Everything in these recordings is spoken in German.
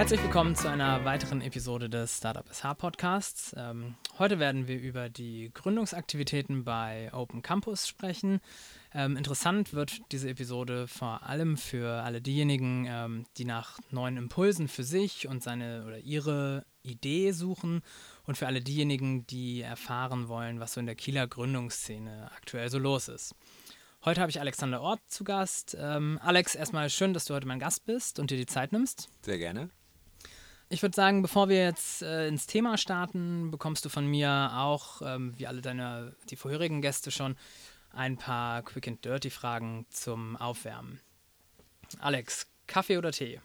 Herzlich willkommen zu einer weiteren Episode des Startup SH Podcasts. Ähm, heute werden wir über die Gründungsaktivitäten bei Open Campus sprechen. Ähm, interessant wird diese Episode vor allem für alle diejenigen, ähm, die nach neuen Impulsen für sich und seine oder ihre Idee suchen und für alle diejenigen, die erfahren wollen, was so in der Kieler Gründungsszene aktuell so los ist. Heute habe ich Alexander Ort zu Gast. Ähm, Alex, erstmal schön, dass du heute mein Gast bist und dir die Zeit nimmst. Sehr gerne. Ich würde sagen, bevor wir jetzt äh, ins Thema starten, bekommst du von mir auch, ähm, wie alle deine, die vorherigen Gäste schon, ein paar Quick and Dirty Fragen zum Aufwärmen. Alex, Kaffee oder Tee?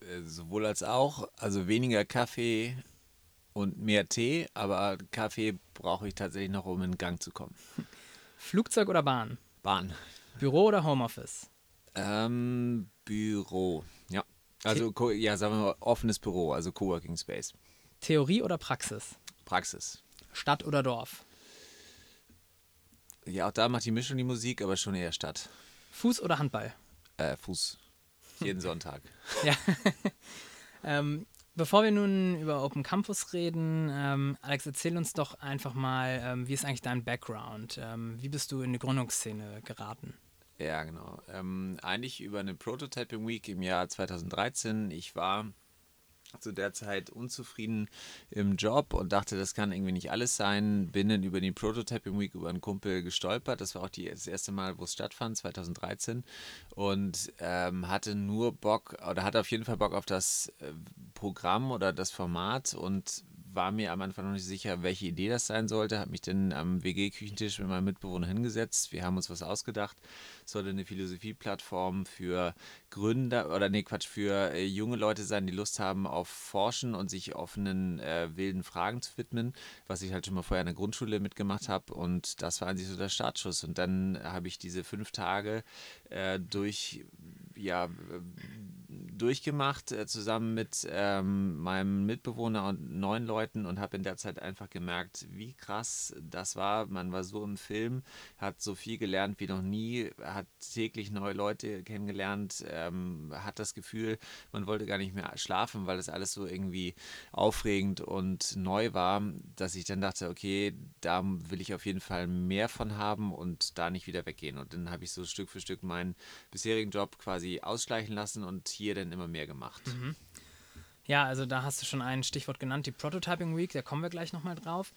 Äh, sowohl als auch, also weniger Kaffee und mehr Tee, aber Kaffee brauche ich tatsächlich noch, um in Gang zu kommen. Flugzeug oder Bahn? Bahn. Büro oder Homeoffice? Ähm, Büro. Also, ja, sagen wir mal, offenes Büro, also Coworking Space. Theorie oder Praxis? Praxis. Stadt oder Dorf? Ja, auch da macht die Mischung die Musik, aber schon eher Stadt. Fuß oder Handball? Äh, Fuß. Jeden Sonntag. Ja. ähm, bevor wir nun über Open Campus reden, ähm, Alex, erzähl uns doch einfach mal, ähm, wie ist eigentlich dein Background? Ähm, wie bist du in die Gründungsszene geraten? Ja, genau. Ähm, eigentlich über eine Prototyping Week im Jahr 2013. Ich war zu der Zeit unzufrieden im Job und dachte, das kann irgendwie nicht alles sein. Bin dann über die Prototyping Week über einen Kumpel gestolpert. Das war auch die, das erste Mal, wo es stattfand, 2013. Und ähm, hatte nur Bock oder hatte auf jeden Fall Bock auf das äh, Programm oder das Format und war mir am Anfang noch nicht sicher, welche Idee das sein sollte. Habe mich dann am WG-Küchentisch mit meinem Mitbewohner hingesetzt. Wir haben uns was ausgedacht. Es sollte eine Philosophieplattform für Gründer oder nee, Quatsch, für äh, junge Leute sein, die Lust haben auf Forschen und sich offenen, äh, wilden Fragen zu widmen, was ich halt schon mal vorher in der Grundschule mitgemacht habe. Und das war eigentlich so der Startschuss. Und dann habe ich diese fünf Tage äh, durch, ja, durchgemacht, äh, zusammen mit ähm, meinem Mitbewohner und neun Leuten und habe in der Zeit einfach gemerkt, wie krass das war. Man war so im Film, hat so viel gelernt wie noch nie, hat täglich neue Leute kennengelernt, ähm, hat das Gefühl, man wollte gar nicht mehr schlafen, weil das alles so irgendwie aufregend und neu war, dass ich dann dachte, okay, da will ich auf jeden Fall mehr von haben und da nicht wieder weggehen. Und dann habe ich so Stück für Stück meinen bisherigen Job quasi ausschleichen lassen und hier dann immer mehr gemacht. Mhm. Ja, also da hast du schon ein Stichwort genannt, die Prototyping Week, da kommen wir gleich nochmal drauf.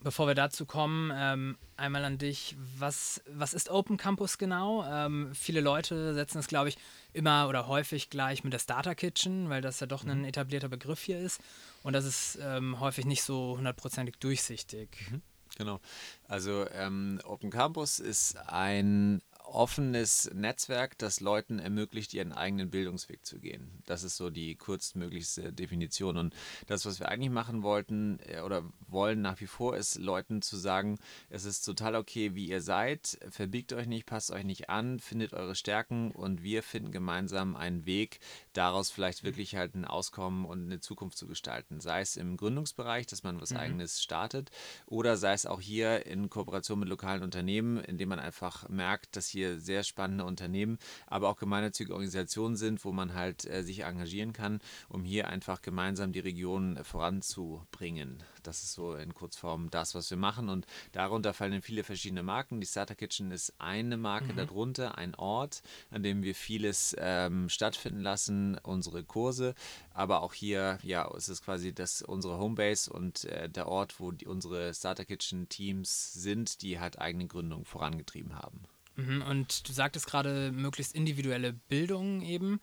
Bevor wir dazu kommen, ähm, einmal an dich. Was, was ist Open Campus genau? Ähm, viele Leute setzen es, glaube ich, immer oder häufig gleich mit der Starter Kitchen, weil das ja doch ein mhm. etablierter Begriff hier ist. Und das ist ähm, häufig nicht so hundertprozentig durchsichtig. Mhm. Genau. Also ähm, Open Campus ist ein offenes Netzwerk, das Leuten ermöglicht, ihren eigenen Bildungsweg zu gehen. Das ist so die kurzmöglichste Definition. Und das, was wir eigentlich machen wollten äh, oder wollen nach wie vor, ist Leuten zu sagen, es ist total okay, wie ihr seid, verbiegt euch nicht, passt euch nicht an, findet eure Stärken und wir finden gemeinsam einen Weg, daraus vielleicht wirklich halt ein Auskommen und eine Zukunft zu gestalten. Sei es im Gründungsbereich, dass man was mhm. eigenes startet, oder sei es auch hier in Kooperation mit lokalen Unternehmen, indem man einfach merkt, dass hier sehr spannende Unternehmen, aber auch gemeinnützige Organisationen sind, wo man halt äh, sich engagieren kann, um hier einfach gemeinsam die Region voranzubringen. Das ist so in Kurzform das, was wir machen und darunter fallen viele verschiedene Marken. Die Starter Kitchen ist eine Marke mhm. darunter, ein Ort, an dem wir vieles ähm, stattfinden lassen, unsere Kurse, aber auch hier, ja, es ist quasi das, unsere Homebase und äh, der Ort, wo die, unsere Starter Kitchen Teams sind, die halt eigene Gründung vorangetrieben haben. Mhm, und du sagtest gerade möglichst individuelle Bildung eben.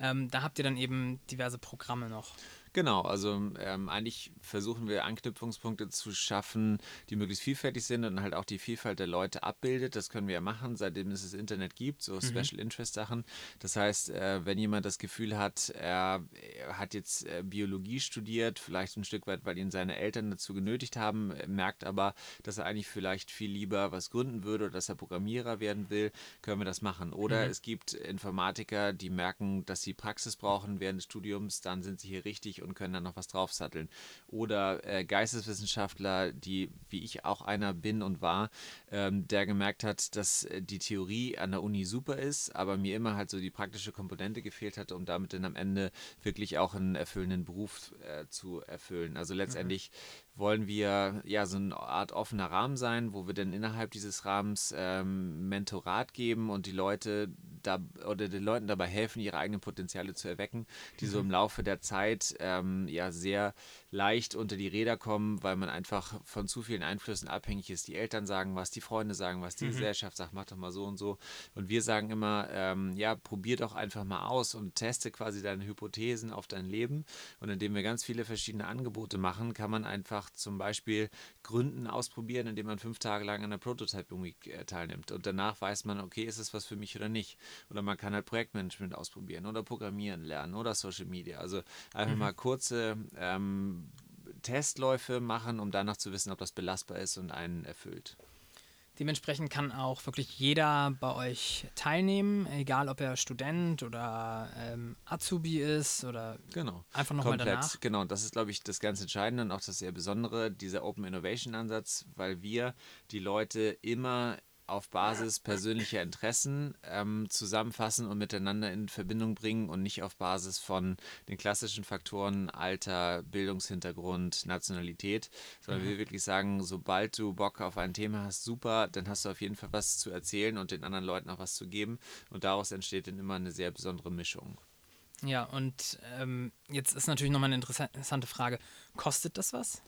Ähm, da habt ihr dann eben diverse Programme noch. Genau, also ähm, eigentlich versuchen wir Anknüpfungspunkte zu schaffen, die möglichst vielfältig sind und halt auch die Vielfalt der Leute abbildet. Das können wir ja machen, seitdem es das Internet gibt, so mhm. Special Interest Sachen. Das heißt, äh, wenn jemand das Gefühl hat, er, er hat jetzt äh, Biologie studiert, vielleicht ein Stück weit, weil ihn seine Eltern dazu genötigt haben, merkt aber, dass er eigentlich vielleicht viel lieber was gründen würde oder dass er Programmierer werden will, können wir das machen. Oder mhm. es gibt Informatiker, die merken, dass sie Praxis brauchen während des Studiums, dann sind sie hier richtig und können dann noch was draufsatteln. Oder äh, Geisteswissenschaftler, die, wie ich auch einer bin und war, ähm, der gemerkt hat, dass äh, die Theorie an der Uni super ist, aber mir immer halt so die praktische Komponente gefehlt hat, um damit dann am Ende wirklich auch einen erfüllenden Beruf äh, zu erfüllen. Also letztendlich mhm wollen wir ja so eine Art offener Rahmen sein, wo wir dann innerhalb dieses Rahmens ähm, Mentorat geben und die Leute da oder den Leuten dabei helfen, ihre eigenen Potenziale zu erwecken, die mhm. so im Laufe der Zeit ähm, ja sehr leicht unter die Räder kommen, weil man einfach von zu vielen Einflüssen abhängig ist. Die Eltern sagen was, die Freunde sagen was, die mhm. Gesellschaft sagt, mach doch mal so und so. Und wir sagen immer, ähm, ja, probier doch einfach mal aus und teste quasi deine Hypothesen auf dein Leben. Und indem wir ganz viele verschiedene Angebote machen, kann man einfach zum Beispiel Gründen ausprobieren, indem man fünf Tage lang an der Prototyping Week äh, teilnimmt. Und danach weiß man, okay, ist es was für mich oder nicht. Oder man kann halt Projektmanagement ausprobieren oder Programmieren lernen oder Social Media. Also einfach mhm. mal kurze ähm, Testläufe machen, um danach zu wissen, ob das belastbar ist und einen erfüllt. Dementsprechend kann auch wirklich jeder bei euch teilnehmen, egal ob er Student oder ähm, Azubi ist oder genau. einfach nochmal danach. Genau, das ist, glaube ich, das ganz Entscheidende und auch das sehr Besondere, dieser Open Innovation Ansatz, weil wir die Leute immer auf Basis persönlicher Interessen ähm, zusammenfassen und miteinander in Verbindung bringen und nicht auf Basis von den klassischen Faktoren Alter, Bildungshintergrund, Nationalität, sondern mhm. wir wirklich sagen, sobald du Bock auf ein Thema hast, super, dann hast du auf jeden Fall was zu erzählen und den anderen Leuten auch was zu geben und daraus entsteht dann immer eine sehr besondere Mischung. Ja, und ähm, jetzt ist natürlich nochmal eine interessante Frage. Kostet das was?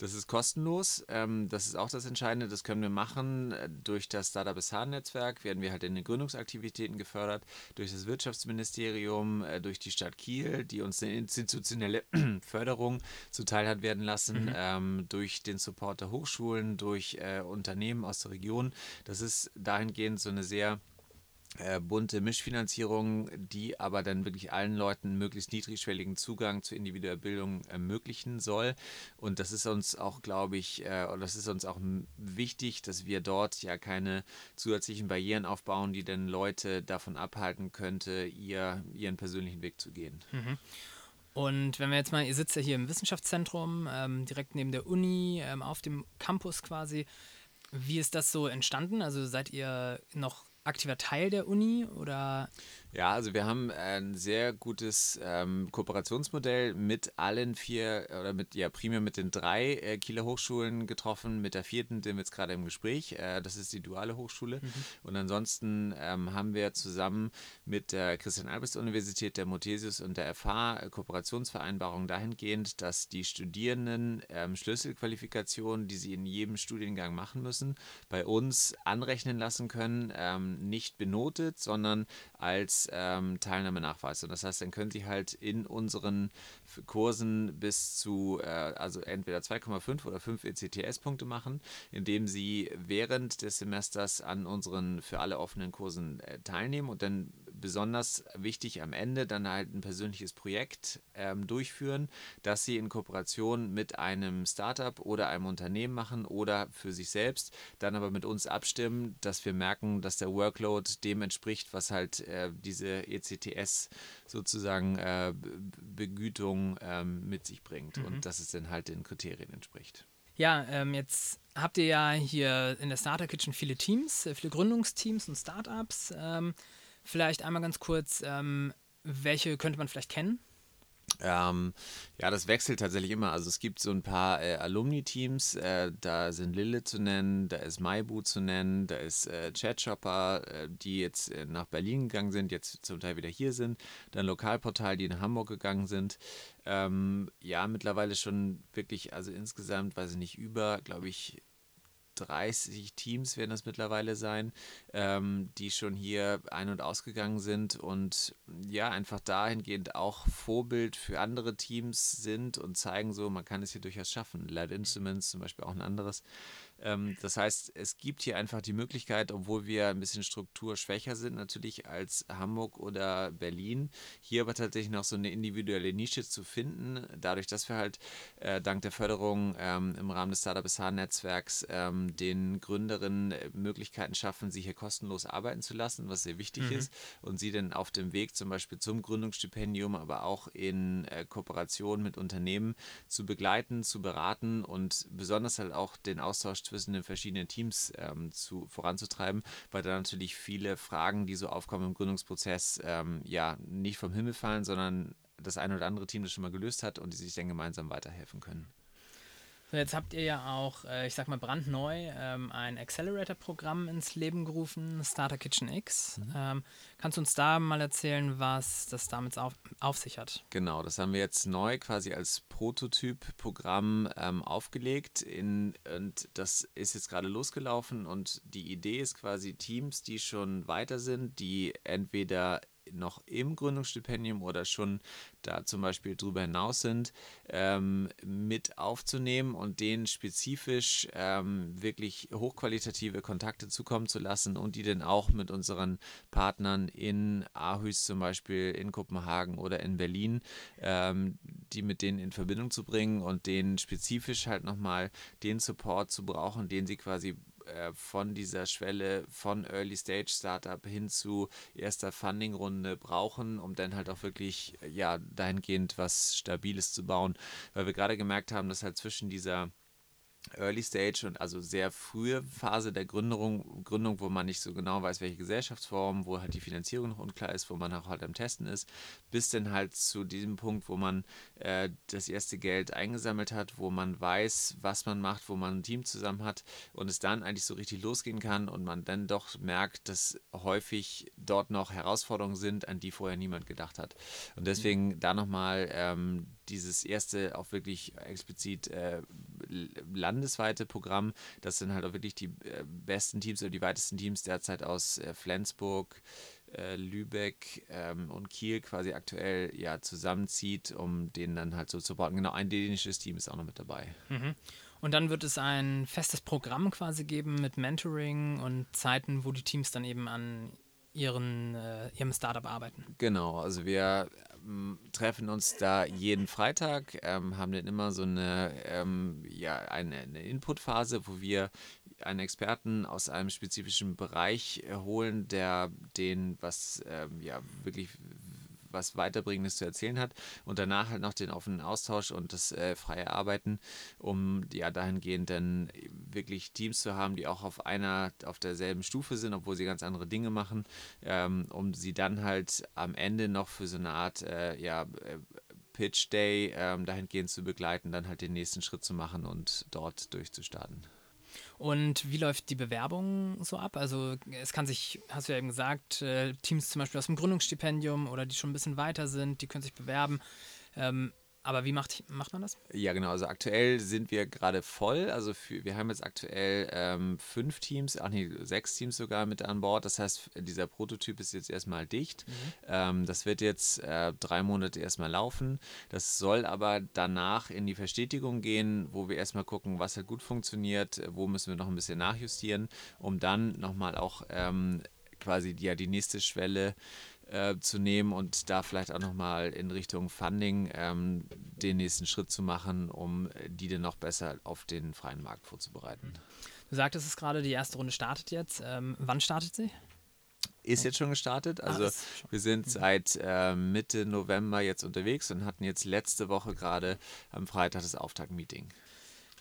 Das ist kostenlos. Ähm, das ist auch das Entscheidende. Das können wir machen. Äh, durch das Startup SH-Netzwerk werden wir halt in den Gründungsaktivitäten gefördert. Durch das Wirtschaftsministerium, äh, durch die Stadt Kiel, die uns eine institutionelle Förderung zuteil hat werden lassen. Mhm. Ähm, durch den Support der Hochschulen, durch äh, Unternehmen aus der Region. Das ist dahingehend so eine sehr äh, bunte Mischfinanzierung, die aber dann wirklich allen Leuten möglichst niedrigschwelligen Zugang zu individueller Bildung ermöglichen soll. Und das ist uns auch, glaube ich, äh, das ist uns auch wichtig, dass wir dort ja keine zusätzlichen Barrieren aufbauen, die dann Leute davon abhalten könnte, ihr, ihren persönlichen Weg zu gehen. Mhm. Und wenn wir jetzt mal, ihr sitzt ja hier im Wissenschaftszentrum, ähm, direkt neben der Uni, ähm, auf dem Campus quasi. Wie ist das so entstanden? Also seid ihr noch aktiver Teil der Uni oder? Ja, also wir haben ein sehr gutes ähm, Kooperationsmodell mit allen vier oder mit, ja, primär mit den drei äh, Kieler Hochschulen getroffen. Mit der vierten sind wir jetzt gerade im Gespräch. Äh, das ist die Duale Hochschule. Mhm. Und ansonsten ähm, haben wir zusammen mit der Christian-Albrecht-Universität, der Mothesius und der FH äh, Kooperationsvereinbarungen dahingehend, dass die Studierenden ähm, Schlüsselqualifikationen, die sie in jedem Studiengang machen müssen, bei uns anrechnen lassen können, ähm, nicht benotet, sondern als ähm, Teilnahmenachweis. Und das heißt, dann können Sie halt in unseren Kursen bis zu, äh, also entweder 2,5 oder 5 ECTS-Punkte machen, indem Sie während des Semesters an unseren für alle offenen Kursen äh, teilnehmen und dann besonders wichtig am Ende dann halt ein persönliches Projekt ähm, durchführen, das Sie in Kooperation mit einem Startup oder einem Unternehmen machen oder für sich selbst, dann aber mit uns abstimmen, dass wir merken, dass der Workload dem entspricht, was halt äh, diese ECTS sozusagen äh, Begütung ähm, mit sich bringt mhm. und dass es dann halt den Kriterien entspricht. Ja, ähm, jetzt habt ihr ja hier in der Starter Kitchen viele Teams, äh, viele Gründungsteams und Startups. Ähm, vielleicht einmal ganz kurz, ähm, welche könnte man vielleicht kennen? Ähm, ja, das wechselt tatsächlich immer. Also es gibt so ein paar äh, Alumni-Teams, äh, da sind Lille zu nennen, da ist Maibu zu nennen, da ist äh, Chatshopper, äh, die jetzt äh, nach Berlin gegangen sind, jetzt zum Teil wieder hier sind, dann Lokalportal, die nach Hamburg gegangen sind. Ähm, ja, mittlerweile schon wirklich, also insgesamt, weiß ich nicht, über, glaube ich, 30 Teams werden das mittlerweile sein, ähm, die schon hier ein- und ausgegangen sind und ja, einfach dahingehend auch Vorbild für andere Teams sind und zeigen so, man kann es hier durchaus schaffen. Light Instruments zum Beispiel auch ein anderes. Ähm, das heißt, es gibt hier einfach die Möglichkeit, obwohl wir ein bisschen strukturschwächer sind, natürlich als Hamburg oder Berlin, hier aber tatsächlich noch so eine individuelle Nische zu finden, dadurch, dass wir halt äh, dank der Förderung ähm, im Rahmen des Startup SH-Netzwerks ähm, den Gründerinnen Möglichkeiten schaffen, sie hier kostenlos arbeiten zu lassen, was sehr wichtig mhm. ist, und sie dann auf dem Weg zum Beispiel zum Gründungsstipendium, aber auch in äh, Kooperation mit Unternehmen zu begleiten, zu beraten und besonders halt auch den Austausch zwischen den verschiedenen Teams ähm, zu, voranzutreiben, weil da natürlich viele Fragen, die so aufkommen im Gründungsprozess, ähm, ja, nicht vom Himmel fallen, sondern das eine oder andere Team das schon mal gelöst hat und die sich dann gemeinsam weiterhelfen können. So, jetzt habt ihr ja auch, äh, ich sag mal brandneu, ähm, ein Accelerator-Programm ins Leben gerufen, Starter Kitchen X. Mhm. Ähm, kannst du uns da mal erzählen, was das damit auf, auf, sich hat? Genau, das haben wir jetzt neu quasi als Prototyp-Programm ähm, aufgelegt in, und das ist jetzt gerade losgelaufen und die Idee ist quasi Teams, die schon weiter sind, die entweder noch im Gründungsstipendium oder schon da zum Beispiel drüber hinaus sind, ähm, mit aufzunehmen und denen spezifisch ähm, wirklich hochqualitative Kontakte zukommen zu lassen und die dann auch mit unseren Partnern in Aarhus zum Beispiel, in Kopenhagen oder in Berlin, ähm, die mit denen in Verbindung zu bringen und denen spezifisch halt nochmal den Support zu brauchen, den sie quasi äh, von dieser Schwelle von Early Stage Startup hin zu erster Funding-Runde brauchen, um dann halt auch wirklich ja dahingehend was Stabiles zu bauen. Weil wir gerade gemerkt haben, dass halt zwischen dieser Early Stage und also sehr frühe Phase der Gründung, Gründung, wo man nicht so genau weiß, welche Gesellschaftsform, wo halt die Finanzierung noch unklar ist, wo man auch halt am Testen ist, bis dann halt zu diesem Punkt, wo man äh, das erste Geld eingesammelt hat, wo man weiß, was man macht, wo man ein Team zusammen hat und es dann eigentlich so richtig losgehen kann und man dann doch merkt, dass häufig dort noch Herausforderungen sind, an die vorher niemand gedacht hat. Und deswegen mhm. da nochmal ähm, dieses erste auch wirklich explizit äh, landesweite Programm. Das sind halt auch wirklich die äh, besten Teams oder die weitesten Teams derzeit aus äh, Flensburg, äh, Lübeck ähm, und Kiel quasi aktuell ja zusammenzieht, um denen dann halt so zu supporten. Genau, ein dänisches Team ist auch noch mit dabei. Mhm. Und dann wird es ein festes Programm quasi geben mit Mentoring und Zeiten, wo die Teams dann eben an ihren, äh, ihrem Startup arbeiten. Genau, also wir treffen uns da jeden Freitag, ähm, haben dann immer so eine, ähm, ja, eine, eine Inputphase, wo wir einen Experten aus einem spezifischen Bereich holen, der den was ähm, ja wirklich was Weiterbringendes zu erzählen hat und danach halt noch den offenen Austausch und das äh, freie Arbeiten, um ja dahingehend dann wirklich Teams zu haben, die auch auf einer, auf derselben Stufe sind, obwohl sie ganz andere Dinge machen, ähm, um sie dann halt am Ende noch für so eine Art äh, ja, äh, Pitch Day ähm, dahingehend zu begleiten, dann halt den nächsten Schritt zu machen und dort durchzustarten. Und wie läuft die Bewerbung so ab? Also es kann sich, hast du ja eben gesagt, äh, Teams zum Beispiel aus dem Gründungsstipendium oder die schon ein bisschen weiter sind, die können sich bewerben. Ähm, aber wie macht, macht man das? Ja, genau. Also aktuell sind wir gerade voll. Also für, wir haben jetzt aktuell ähm, fünf Teams, ach nee, sechs Teams sogar mit an Bord. Das heißt, dieser Prototyp ist jetzt erstmal dicht. Mhm. Ähm, das wird jetzt äh, drei Monate erstmal laufen. Das soll aber danach in die Verstetigung gehen, wo wir erstmal gucken, was hat gut funktioniert, wo müssen wir noch ein bisschen nachjustieren, um dann nochmal auch ähm, quasi ja, die nächste Schwelle äh, zu nehmen und da vielleicht auch nochmal in Richtung Funding ähm, den nächsten Schritt zu machen, um die dann noch besser auf den freien Markt vorzubereiten. Du sagtest es gerade, die erste Runde startet jetzt. Ähm, wann startet sie? Ist jetzt schon gestartet. Ah, also ah, schon. wir sind seit äh, Mitte November jetzt unterwegs und hatten jetzt letzte Woche gerade am Freitag das Auftaktmeeting.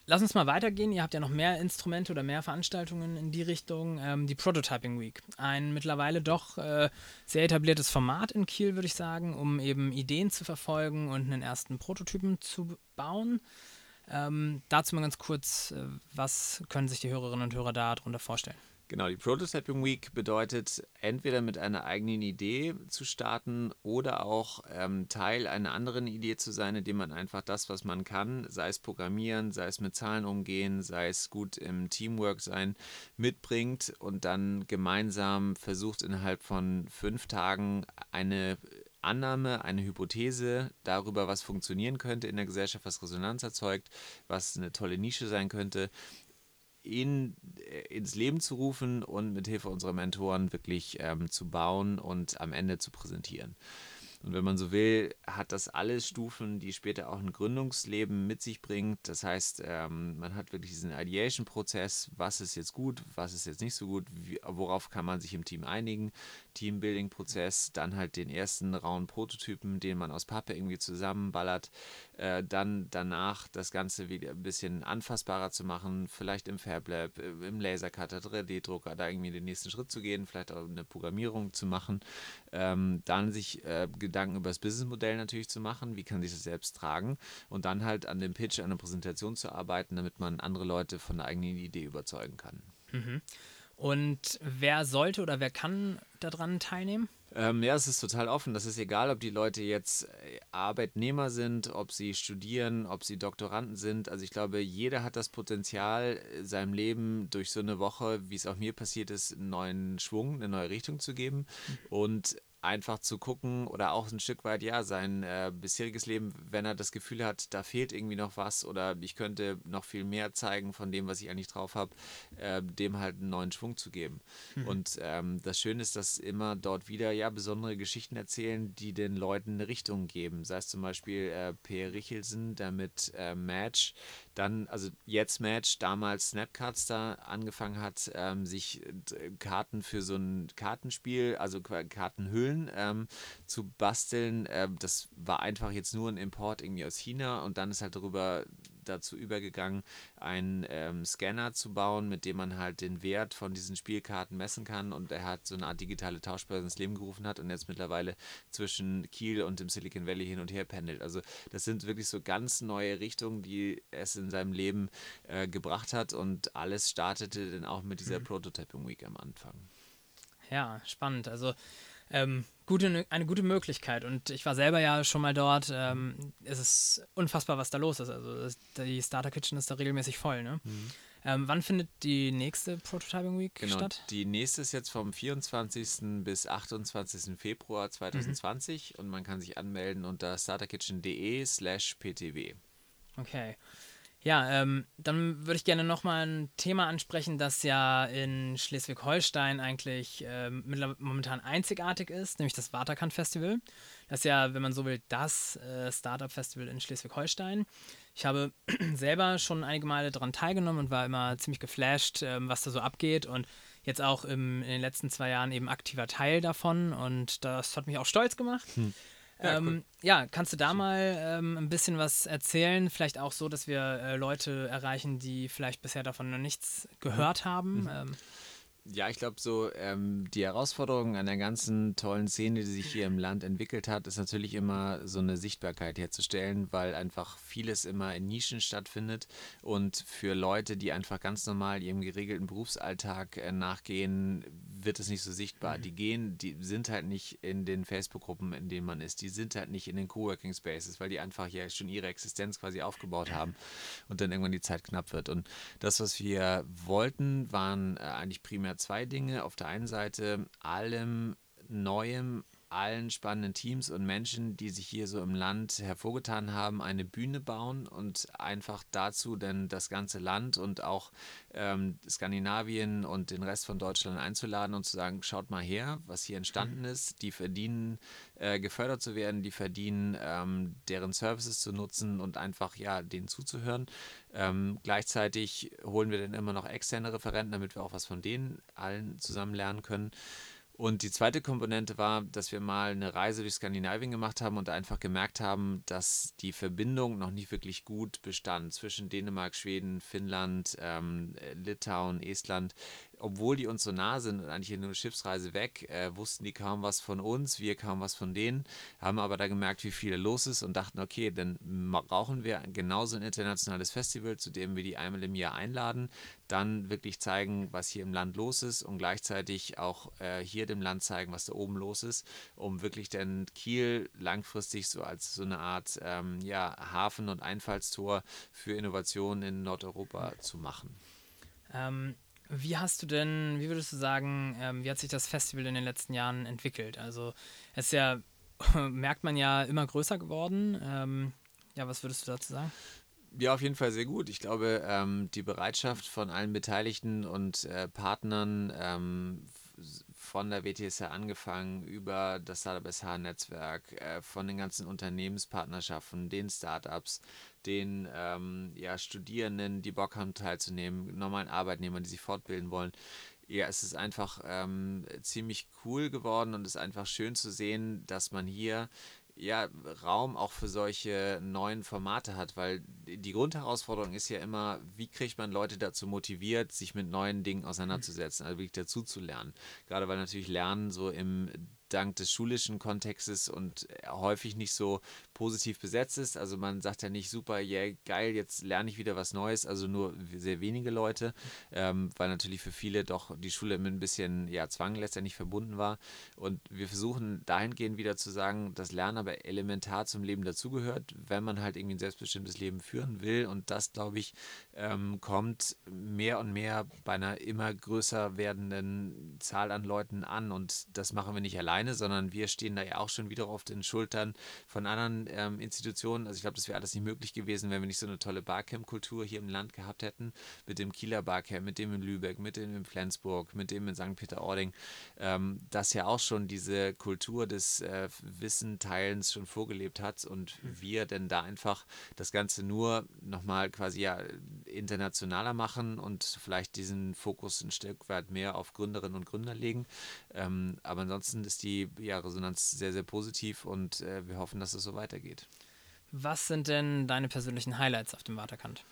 Lass uns mal weitergehen. Ihr habt ja noch mehr Instrumente oder mehr Veranstaltungen in die Richtung. Ähm, die Prototyping Week. Ein mittlerweile doch äh, sehr etabliertes Format in Kiel, würde ich sagen, um eben Ideen zu verfolgen und einen ersten Prototypen zu bauen. Ähm, dazu mal ganz kurz, äh, was können sich die Hörerinnen und Hörer darunter vorstellen? Genau, die Prototyping Week bedeutet, entweder mit einer eigenen Idee zu starten oder auch ähm, Teil einer anderen Idee zu sein, indem man einfach das, was man kann, sei es Programmieren, sei es mit Zahlen umgehen, sei es gut im Teamwork sein, mitbringt und dann gemeinsam versucht innerhalb von fünf Tagen eine Annahme, eine Hypothese darüber, was funktionieren könnte in der Gesellschaft, was Resonanz erzeugt, was eine tolle Nische sein könnte, in, äh, ins Leben zu rufen und mit Hilfe unserer Mentoren wirklich ähm, zu bauen und am Ende zu präsentieren. Und wenn man so will, hat das alles Stufen, die später auch ein Gründungsleben mit sich bringt. Das heißt, ähm, man hat wirklich diesen Ideation-Prozess, was ist jetzt gut, was ist jetzt nicht so gut, wie, worauf kann man sich im Team einigen, Teambuilding-Prozess, dann halt den ersten rauen Prototypen, den man aus Pappe irgendwie zusammenballert, äh, dann danach das Ganze wieder ein bisschen anfassbarer zu machen, vielleicht im FabLab, äh, im Lasercutter, 3D-Drucker, da irgendwie den nächsten Schritt zu gehen, vielleicht auch eine Programmierung zu machen, ähm, dann sich äh, Gedanken über das Businessmodell natürlich zu machen, wie kann sich das selbst tragen und dann halt an dem Pitch, an der Präsentation zu arbeiten, damit man andere Leute von der eigenen Idee überzeugen kann. Mhm. Und wer sollte oder wer kann daran teilnehmen? Ähm, ja, es ist total offen. Das ist egal, ob die Leute jetzt äh, Arbeitnehmer sind, ob sie studieren, ob sie Doktoranden sind. Also ich glaube, jeder hat das Potenzial, seinem Leben durch so eine Woche, wie es auch mir passiert ist, einen neuen Schwung, eine neue Richtung zu geben. Mhm. Und einfach zu gucken oder auch ein Stück weit, ja, sein äh, bisheriges Leben, wenn er das Gefühl hat, da fehlt irgendwie noch was oder ich könnte noch viel mehr zeigen von dem, was ich eigentlich drauf habe, äh, dem halt einen neuen Schwung zu geben. Mhm. Und ähm, das Schöne ist, dass immer dort wieder, ja, besondere Geschichten erzählen, die den Leuten eine Richtung geben. Sei es zum Beispiel äh, Per Richelsen, der mit äh, Match dann, also jetzt Match, damals Snapcards da angefangen hat, ähm, sich äh, Karten für so ein Kartenspiel, also Kartenhüllen ähm, zu basteln. Ähm, das war einfach jetzt nur ein Import irgendwie aus China und dann ist halt darüber dazu übergegangen, einen ähm, Scanner zu bauen, mit dem man halt den Wert von diesen Spielkarten messen kann. Und er hat so eine Art digitale Tauschbörse ins Leben gerufen hat und jetzt mittlerweile zwischen Kiel und dem Silicon Valley hin und her pendelt. Also das sind wirklich so ganz neue Richtungen, die es in seinem Leben äh, gebracht hat und alles startete dann auch mit dieser mhm. Prototyping Week am Anfang. Ja, spannend. Also ähm, gute, eine gute Möglichkeit. Und ich war selber ja schon mal dort. Ähm, es ist unfassbar, was da los ist. Also das, die Starter Kitchen ist da regelmäßig voll. Ne? Mhm. Ähm, wann findet die nächste Prototyping Week genau, statt? Die nächste ist jetzt vom 24. bis 28. Februar 2020 mhm. und man kann sich anmelden unter starterkitchen.de slash ptw. Okay. Ja, ähm, dann würde ich gerne nochmal ein Thema ansprechen, das ja in Schleswig-Holstein eigentlich ähm, momentan einzigartig ist, nämlich das Waterkant Festival. Das ist ja, wenn man so will, das äh, Startup-Festival in Schleswig-Holstein. Ich habe selber schon einige Male daran teilgenommen und war immer ziemlich geflasht, ähm, was da so abgeht und jetzt auch im, in den letzten zwei Jahren eben aktiver Teil davon und das hat mich auch stolz gemacht. Hm. Ja, ähm, cool. ja, kannst du da mal ähm, ein bisschen was erzählen? Vielleicht auch so, dass wir äh, Leute erreichen, die vielleicht bisher davon noch nichts gehört mhm. haben. Mhm. Ähm. Ja, ich glaube, so ähm, die Herausforderung an der ganzen tollen Szene, die sich hier im Land entwickelt hat, ist natürlich immer so eine Sichtbarkeit herzustellen, weil einfach vieles immer in Nischen stattfindet und für Leute, die einfach ganz normal ihrem geregelten Berufsalltag äh, nachgehen, wird es nicht so sichtbar. Mhm. Die gehen, die sind halt nicht in den Facebook-Gruppen, in denen man ist. Die sind halt nicht in den Coworking Spaces, weil die einfach ja schon ihre Existenz quasi aufgebaut haben und dann irgendwann die Zeit knapp wird. Und das, was wir wollten, waren äh, eigentlich primär zwei Dinge. Auf der einen Seite allem Neuem allen spannenden Teams und Menschen, die sich hier so im Land hervorgetan haben, eine Bühne bauen und einfach dazu denn das ganze Land und auch ähm, Skandinavien und den Rest von Deutschland einzuladen und zu sagen, schaut mal her, was hier entstanden ist. Die verdienen äh, gefördert zu werden, die verdienen ähm, deren Services zu nutzen und einfach ja denen zuzuhören. Ähm, gleichzeitig holen wir dann immer noch externe Referenten, damit wir auch was von denen allen zusammen lernen können. Und die zweite Komponente war, dass wir mal eine Reise durch Skandinavien gemacht haben und einfach gemerkt haben, dass die Verbindung noch nicht wirklich gut bestand zwischen Dänemark, Schweden, Finnland, ähm, Litauen, Estland obwohl die uns so nah sind und eigentlich nur eine Schiffsreise weg, äh, wussten die kaum was von uns, wir kaum was von denen, haben aber da gemerkt, wie viel los ist und dachten, okay, dann brauchen wir genauso ein internationales Festival, zu dem wir die einmal im Jahr einladen, dann wirklich zeigen, was hier im Land los ist und gleichzeitig auch äh, hier dem Land zeigen, was da oben los ist, um wirklich dann Kiel langfristig so als so eine Art ähm, ja, Hafen und Einfallstor für Innovationen in Nordeuropa zu machen. Ähm, wie hast du denn, wie würdest du sagen, ähm, wie hat sich das Festival in den letzten Jahren entwickelt? Also es ist ja, merkt man ja, immer größer geworden. Ähm, ja, was würdest du dazu sagen? Ja, auf jeden Fall sehr gut. Ich glaube, ähm, die Bereitschaft von allen Beteiligten und äh, Partnern ähm, von der WTS angefangen über das Startup SH-Netzwerk, äh, von den ganzen Unternehmenspartnerschaften, den Startups, den ähm, ja, Studierenden, die Bock haben teilzunehmen, normalen Arbeitnehmern, die sich fortbilden wollen. Ja, es ist einfach ähm, ziemlich cool geworden und es ist einfach schön zu sehen, dass man hier ja, Raum auch für solche neuen Formate hat, weil die Grundherausforderung ist ja immer, wie kriegt man Leute dazu motiviert, sich mit neuen Dingen auseinanderzusetzen, also wirklich dazu zu lernen. Gerade weil natürlich Lernen so im dank des schulischen Kontextes und häufig nicht so positiv besetzt ist. Also man sagt ja nicht super, yeah, geil, jetzt lerne ich wieder was Neues, also nur sehr wenige Leute, ähm, weil natürlich für viele doch die Schule mit ein bisschen ja, Zwang letztendlich verbunden war. Und wir versuchen dahingehend wieder zu sagen, dass Lernen aber elementar zum Leben dazugehört, wenn man halt irgendwie ein selbstbestimmtes Leben führen will. Und das, glaube ich, ähm, kommt mehr und mehr bei einer immer größer werdenden Zahl an Leuten an. Und das machen wir nicht allein alleine, sondern wir stehen da ja auch schon wieder auf den Schultern von anderen ähm, Institutionen. Also ich glaube, das wäre alles nicht möglich gewesen, wenn wir nicht so eine tolle Barcamp-Kultur hier im Land gehabt hätten. Mit dem Kieler Barcamp, mit dem in Lübeck, mit dem in Flensburg, mit dem in St. Peter-Ording. Ähm, das ja auch schon diese Kultur des äh, Wissenteilens schon vorgelebt hat und wir denn da einfach das Ganze nur nochmal quasi ja internationaler machen und vielleicht diesen Fokus ein Stück weit mehr auf Gründerinnen und Gründer legen. Ähm, aber ansonsten ist die ja, Resonanz sehr, sehr positiv und äh, wir hoffen, dass es so weitergeht. Was sind denn deine persönlichen Highlights auf dem Waterkant?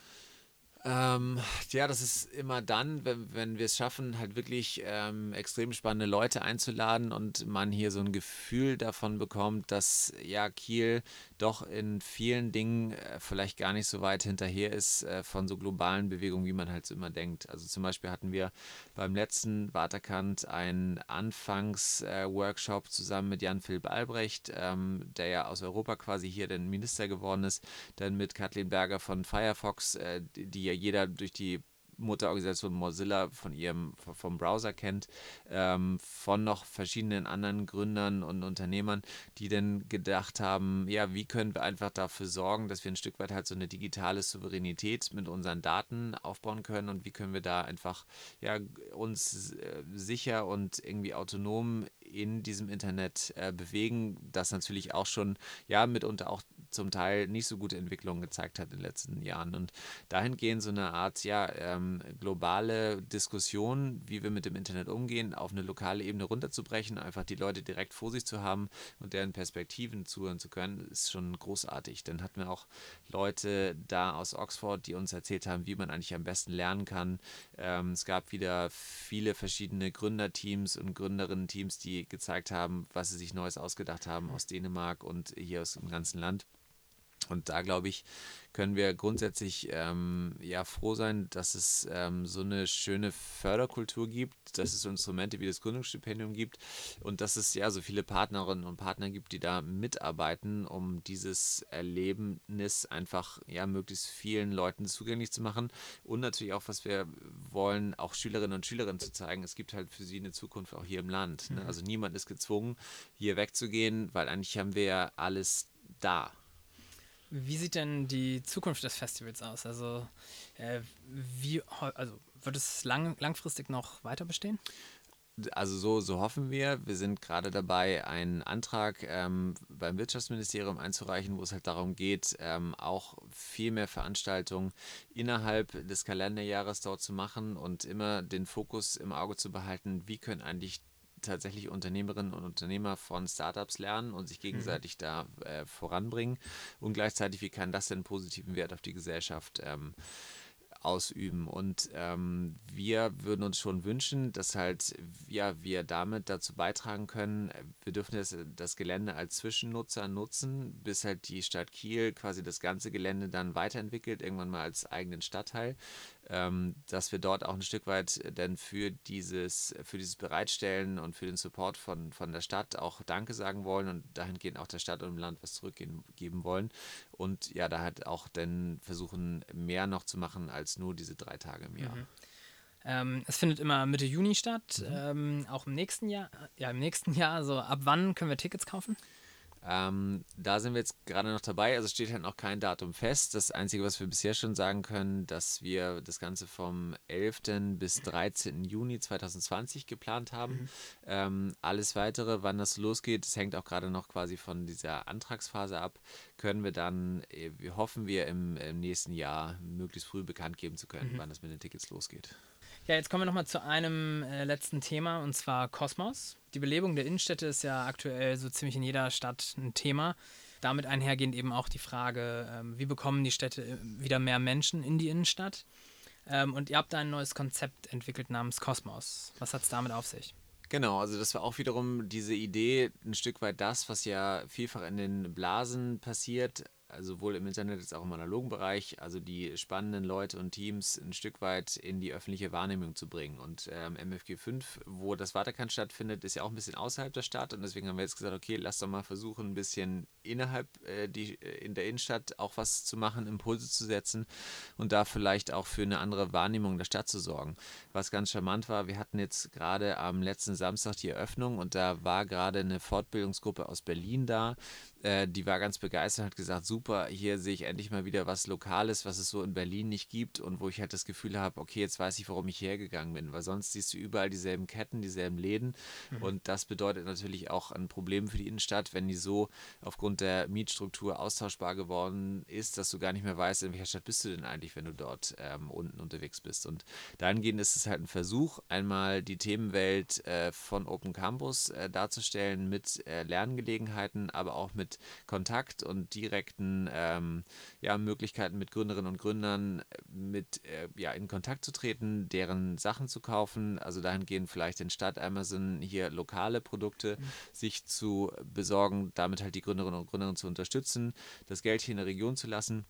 Ähm, ja, das ist immer dann, wenn, wenn wir es schaffen, halt wirklich ähm, extrem spannende Leute einzuladen und man hier so ein Gefühl davon bekommt, dass ja Kiel doch in vielen Dingen äh, vielleicht gar nicht so weit hinterher ist äh, von so globalen Bewegungen, wie man halt so immer denkt. Also zum Beispiel hatten wir beim letzten Waterkant einen Anfangsworkshop zusammen mit Jan-Philipp Albrecht, ähm, der ja aus Europa quasi hier den Minister geworden ist, dann mit Kathleen Berger von Firefox, äh, die ja jeder durch die Mutterorganisation Mozilla von ihrem vom Browser kennt, ähm, von noch verschiedenen anderen Gründern und Unternehmern, die dann gedacht haben, ja, wie können wir einfach dafür sorgen, dass wir ein Stück weit halt so eine digitale Souveränität mit unseren Daten aufbauen können und wie können wir da einfach ja uns äh, sicher und irgendwie autonom in diesem Internet äh, bewegen, das natürlich auch schon ja mitunter auch zum Teil nicht so gute Entwicklungen gezeigt hat in den letzten Jahren. Und dahingehend so eine Art, ja, ähm, globale Diskussion, wie wir mit dem Internet umgehen, auf eine lokale Ebene runterzubrechen, einfach die Leute direkt vor sich zu haben und deren Perspektiven zuhören zu können, ist schon großartig. Dann hatten wir auch Leute da aus Oxford, die uns erzählt haben, wie man eigentlich am besten lernen kann. Ähm, es gab wieder viele verschiedene Gründerteams und Gründerinnen-Teams, die gezeigt haben, was sie sich Neues ausgedacht haben aus Dänemark und hier aus dem ganzen Land. Und da glaube ich, können wir grundsätzlich ähm, ja froh sein, dass es ähm, so eine schöne Förderkultur gibt, dass es so Instrumente wie das Gründungsstipendium gibt und dass es ja so viele Partnerinnen und Partner gibt, die da mitarbeiten, um dieses Erlebnis einfach ja möglichst vielen Leuten zugänglich zu machen und natürlich auch, was wir wollen, auch Schülerinnen und Schülerinnen zu zeigen. Es gibt halt für sie eine Zukunft auch hier im Land. Ne? Mhm. Also niemand ist gezwungen, hier wegzugehen, weil eigentlich haben wir ja alles da. Wie sieht denn die Zukunft des Festivals aus? Also, äh, wie, also wird es lang, langfristig noch weiter bestehen? Also so, so hoffen wir. Wir sind gerade dabei, einen Antrag ähm, beim Wirtschaftsministerium einzureichen, wo es halt darum geht, ähm, auch viel mehr Veranstaltungen innerhalb des Kalenderjahres dort zu machen und immer den Fokus im Auge zu behalten, wie können eigentlich tatsächlich Unternehmerinnen und Unternehmer von Startups lernen und sich gegenseitig mhm. da äh, voranbringen und gleichzeitig, wie kann das denn einen positiven Wert auf die Gesellschaft ähm, ausüben. Und ähm, wir würden uns schon wünschen, dass halt ja, wir damit dazu beitragen können, wir dürfen das, das Gelände als Zwischennutzer nutzen, bis halt die Stadt Kiel quasi das ganze Gelände dann weiterentwickelt, irgendwann mal als eigenen Stadtteil dass wir dort auch ein Stück weit denn für dieses, für dieses Bereitstellen und für den Support von, von der Stadt auch Danke sagen wollen und dahingehend auch der Stadt und dem Land was zurückgeben wollen. Und ja, da halt auch dann versuchen, mehr noch zu machen als nur diese drei Tage im Jahr. Mhm. Ähm, es findet immer Mitte Juni statt, mhm. ähm, auch im nächsten Jahr. Ja, im nächsten Jahr. Also ab wann können wir Tickets kaufen? Ähm, da sind wir jetzt gerade noch dabei. Also steht halt noch kein Datum fest. Das Einzige, was wir bisher schon sagen können, dass wir das Ganze vom 11. bis 13. Juni 2020 geplant haben. Mhm. Ähm, alles weitere, wann das losgeht, das hängt auch gerade noch quasi von dieser Antragsphase ab, können wir dann, äh, hoffen wir, im, im, nächsten Jahr möglichst früh bekannt geben zu können, mhm. wann das mit den Tickets losgeht. Ja, jetzt kommen wir nochmal zu einem äh, letzten Thema und zwar Kosmos. Die Belebung der Innenstädte ist ja aktuell so ziemlich in jeder Stadt ein Thema. Damit einhergehend eben auch die Frage, ähm, wie bekommen die Städte äh, wieder mehr Menschen in die Innenstadt? Ähm, und ihr habt da ein neues Konzept entwickelt namens Kosmos. Was hat es damit auf sich? Genau, also das war auch wiederum diese Idee, ein Stück weit das, was ja vielfach in den Blasen passiert, sowohl im Internet als auch im analogen Bereich, also die spannenden Leute und Teams ein Stück weit in die öffentliche Wahrnehmung zu bringen. Und ähm, MFG 5, wo das Waterkant stattfindet, ist ja auch ein bisschen außerhalb der Stadt und deswegen haben wir jetzt gesagt, okay, lass doch mal versuchen, ein bisschen innerhalb äh, die, äh, in der Innenstadt auch was zu machen, Impulse zu setzen und da vielleicht auch für eine andere Wahrnehmung der Stadt zu sorgen. Was ganz charmant war, wir hatten jetzt gerade am letzten Samstag die Eröffnung und da war gerade eine Fortbildungsgruppe aus Berlin da, äh, die war ganz begeistert und hat gesagt, super, hier sehe ich endlich mal wieder was Lokales, was es so in Berlin nicht gibt und wo ich halt das Gefühl habe, okay, jetzt weiß ich, warum ich hierher gegangen bin, weil sonst siehst du überall dieselben Ketten, dieselben Läden mhm. und das bedeutet natürlich auch ein Problem für die Innenstadt, wenn die so aufgrund der Mietstruktur austauschbar geworden ist, dass du gar nicht mehr weißt, in welcher Stadt bist du denn eigentlich, wenn du dort ähm, unten unterwegs bist. Und dahingehend ist es halt ein Versuch, einmal die Themenwelt äh, von Open Campus äh, darzustellen mit äh, Lerngelegenheiten, aber auch mit Kontakt und direkten ähm, ja, Möglichkeiten mit Gründerinnen und Gründern mit äh, ja, in Kontakt zu treten, deren Sachen zu kaufen. Also dahingehend vielleicht in Stadt Amazon hier lokale Produkte mhm. sich zu besorgen, damit halt die Gründerinnen und Gründer zu unterstützen, das Geld hier in der Region zu lassen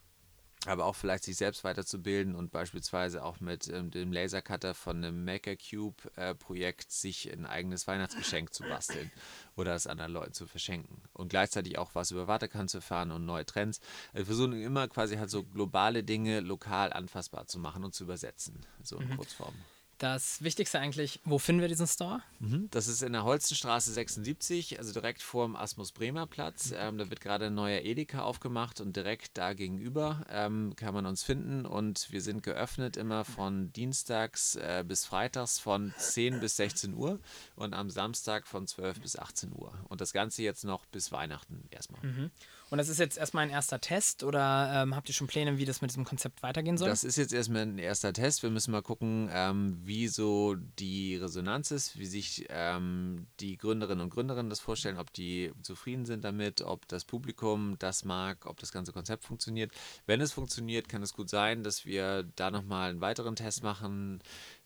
aber auch vielleicht sich selbst weiterzubilden und beispielsweise auch mit ähm, dem Lasercutter von einem Maker Cube äh, Projekt sich ein eigenes Weihnachtsgeschenk zu basteln oder es anderen Leuten zu verschenken und gleichzeitig auch was über Waterkant zu fahren und neue Trends. Also wir versuchen immer quasi halt so globale Dinge lokal anfassbar zu machen und zu übersetzen, so in mhm. Kurzform. Das Wichtigste eigentlich, wo finden wir diesen Store? Mhm, das ist in der Holzenstraße 76, also direkt vor dem Asmus Bremer Platz. Mhm. Ähm, da wird gerade ein neuer Edeka aufgemacht und direkt da gegenüber ähm, kann man uns finden. Und wir sind geöffnet immer von Dienstags äh, bis Freitags von 10 bis 16 Uhr und am Samstag von 12 bis 18 Uhr. Und das Ganze jetzt noch bis Weihnachten erstmal. Mhm. Und das ist jetzt erstmal ein erster Test oder ähm, habt ihr schon Pläne, wie das mit diesem Konzept weitergehen soll? Das ist jetzt erstmal ein erster Test. Wir müssen mal gucken, ähm, wie so die Resonanz ist, wie sich ähm, die Gründerinnen und Gründer das vorstellen, ob die zufrieden sind damit, ob das Publikum das mag, ob das ganze Konzept funktioniert. Wenn es funktioniert, kann es gut sein, dass wir da nochmal einen weiteren Test machen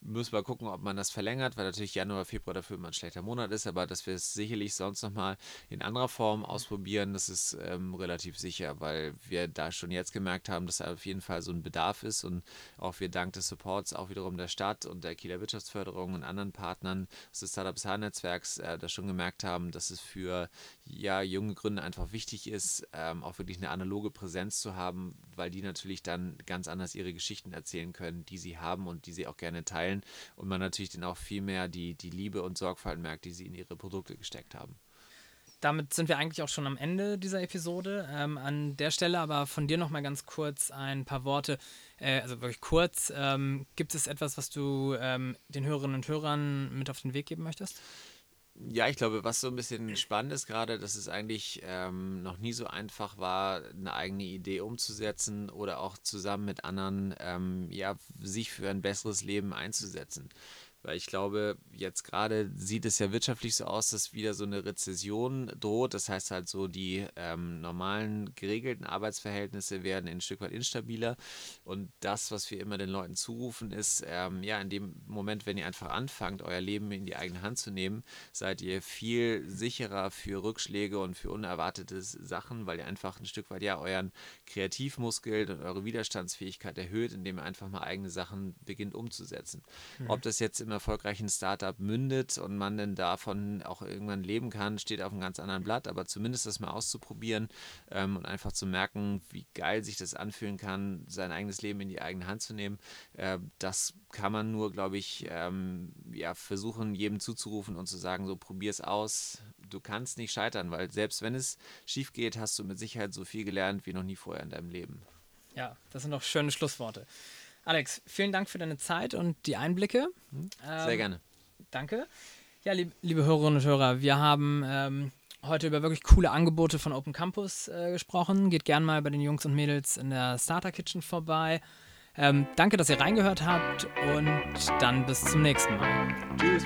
Müssen wir gucken, ob man das verlängert, weil natürlich Januar, Februar dafür immer ein schlechter Monat ist, aber dass wir es sicherlich sonst nochmal in anderer Form ausprobieren, das ist ähm, relativ sicher, weil wir da schon jetzt gemerkt haben, dass auf jeden Fall so ein Bedarf ist und auch wir dank des Supports auch wiederum der Stadt und der Kieler Wirtschaftsförderung und anderen Partnern des Startups H-Netzwerks äh, da schon gemerkt haben, dass es für ja, junge Gründer einfach wichtig ist, ähm, auch wirklich eine analoge Präsenz zu haben, weil die natürlich dann ganz anders ihre Geschichten erzählen können, die sie haben und die sie auch gerne teilen und man natürlich dann auch viel mehr die, die Liebe und Sorgfalt merkt, die sie in ihre Produkte gesteckt haben. Damit sind wir eigentlich auch schon am Ende dieser Episode. Ähm, an der Stelle aber von dir noch mal ganz kurz ein paar Worte, äh, also wirklich kurz. Ähm, gibt es etwas, was du ähm, den Hörerinnen und Hörern mit auf den Weg geben möchtest? Ja, ich glaube, was so ein bisschen spannend ist gerade, dass es eigentlich ähm, noch nie so einfach war, eine eigene Idee umzusetzen oder auch zusammen mit anderen ähm, ja, sich für ein besseres Leben einzusetzen. Weil ich glaube, jetzt gerade sieht es ja wirtschaftlich so aus, dass wieder so eine Rezession droht. Das heißt halt so, die ähm, normalen geregelten Arbeitsverhältnisse werden ein Stück weit instabiler. Und das, was wir immer den Leuten zurufen, ist, ähm, ja, in dem Moment, wenn ihr einfach anfangt, euer Leben in die eigene Hand zu nehmen, seid ihr viel sicherer für Rückschläge und für unerwartete Sachen, weil ihr einfach ein Stück weit ja euren Kreativmuskel und eure Widerstandsfähigkeit erhöht, indem ihr einfach mal eigene Sachen beginnt umzusetzen. Mhm. Ob das jetzt im erfolgreichen Startup mündet und man dann davon auch irgendwann leben kann, steht auf einem ganz anderen Blatt, aber zumindest das mal auszuprobieren ähm, und einfach zu merken, wie geil sich das anfühlen kann, sein eigenes Leben in die eigene Hand zu nehmen, äh, das kann man nur, glaube ich, ähm, ja, versuchen, jedem zuzurufen und zu sagen, so probier es aus, du kannst nicht scheitern, weil selbst wenn es schief geht, hast du mit Sicherheit so viel gelernt wie noch nie vorher in deinem Leben. Ja, das sind doch schöne Schlussworte. Alex, vielen Dank für deine Zeit und die Einblicke. Hm? Sehr ähm, gerne. Danke. Ja, lieb, liebe Hörerinnen und Hörer, wir haben ähm, heute über wirklich coole Angebote von Open Campus äh, gesprochen. Geht gerne mal bei den Jungs und Mädels in der Starter Kitchen vorbei. Ähm, danke, dass ihr reingehört habt und dann bis zum nächsten Mal. Tschüss.